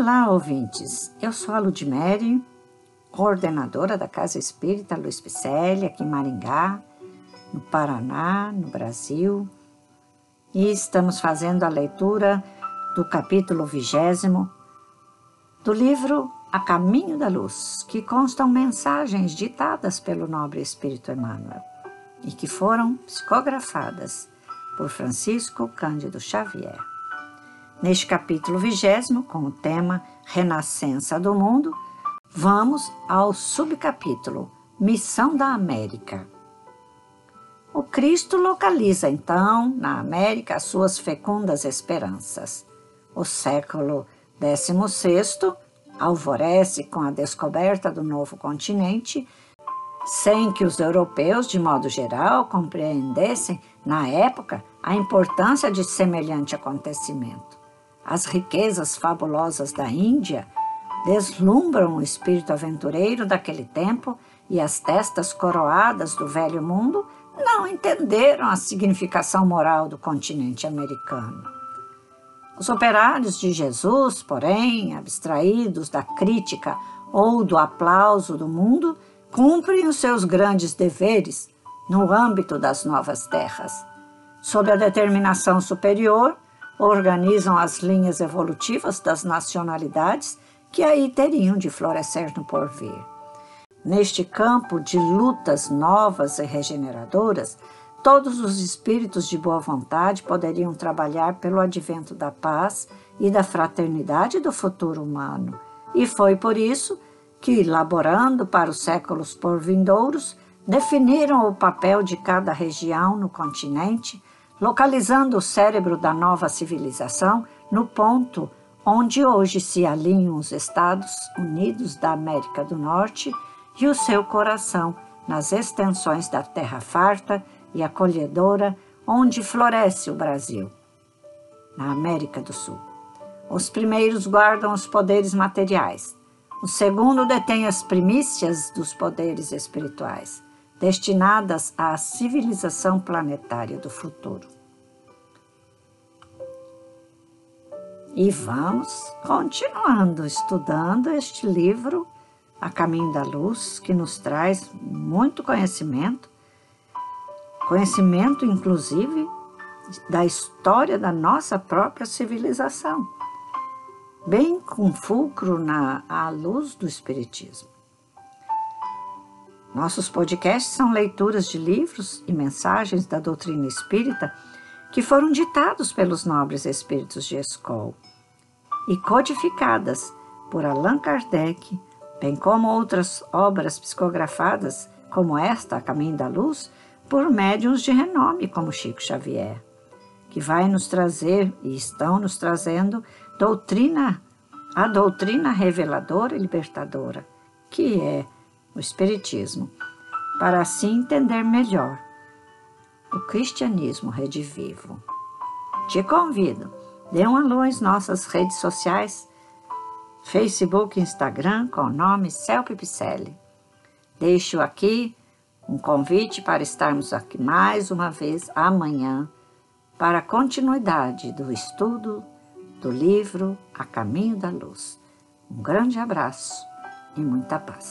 Olá, ouvintes. Eu sou a Ludmere, coordenadora da Casa Espírita Luiz Picelli, aqui em Maringá, no Paraná, no Brasil. E estamos fazendo a leitura do capítulo vigésimo do livro A Caminho da Luz, que constam mensagens ditadas pelo nobre Espírito Emmanuel e que foram psicografadas por Francisco Cândido Xavier. Neste capítulo vigésimo, com o tema Renascença do Mundo, vamos ao subcapítulo Missão da América. O Cristo localiza então na América as suas fecundas esperanças. O século XVI alvorece com a descoberta do novo continente, sem que os europeus, de modo geral, compreendessem, na época, a importância de semelhante acontecimento. As riquezas fabulosas da Índia deslumbram o espírito aventureiro daquele tempo e as testas coroadas do velho mundo não entenderam a significação moral do continente americano. Os operários de Jesus, porém, abstraídos da crítica ou do aplauso do mundo, cumprem os seus grandes deveres no âmbito das novas terras. Sob a determinação superior, organizam as linhas evolutivas das nacionalidades que aí teriam de florescer no porvir. Neste campo de lutas novas e regeneradoras, todos os espíritos de boa vontade poderiam trabalhar pelo advento da paz e da fraternidade do futuro humano. E foi por isso que, laborando para os séculos por vindouros, definiram o papel de cada região no continente localizando o cérebro da nova civilização no ponto onde hoje se alinham os Estados Unidos da América do Norte e o seu coração nas extensões da terra farta e acolhedora onde floresce o Brasil, na América do Sul. Os primeiros guardam os poderes materiais, o segundo detém as primícias dos poderes espirituais destinadas à civilização planetária do futuro. E vamos continuando estudando este livro, A Caminho da Luz, que nos traz muito conhecimento, conhecimento inclusive da história da nossa própria civilização, bem com fulcro na à luz do Espiritismo. Nossos podcasts são leituras de livros e mensagens da doutrina espírita que foram ditados pelos nobres espíritos de Escol e codificadas por Allan Kardec, bem como outras obras psicografadas, como esta, A Caminho da Luz, por médiuns de renome como Chico Xavier, que vai nos trazer e estão nos trazendo doutrina, a doutrina reveladora e libertadora, que é o Espiritismo, para assim entender melhor o cristianismo redivivo. Te convido, dê um alô às nossas redes sociais, Facebook e Instagram, com o nome Celpe Picelli. Deixo aqui um convite para estarmos aqui mais uma vez amanhã para a continuidade do estudo do livro A Caminho da Luz. Um grande abraço e muita paz.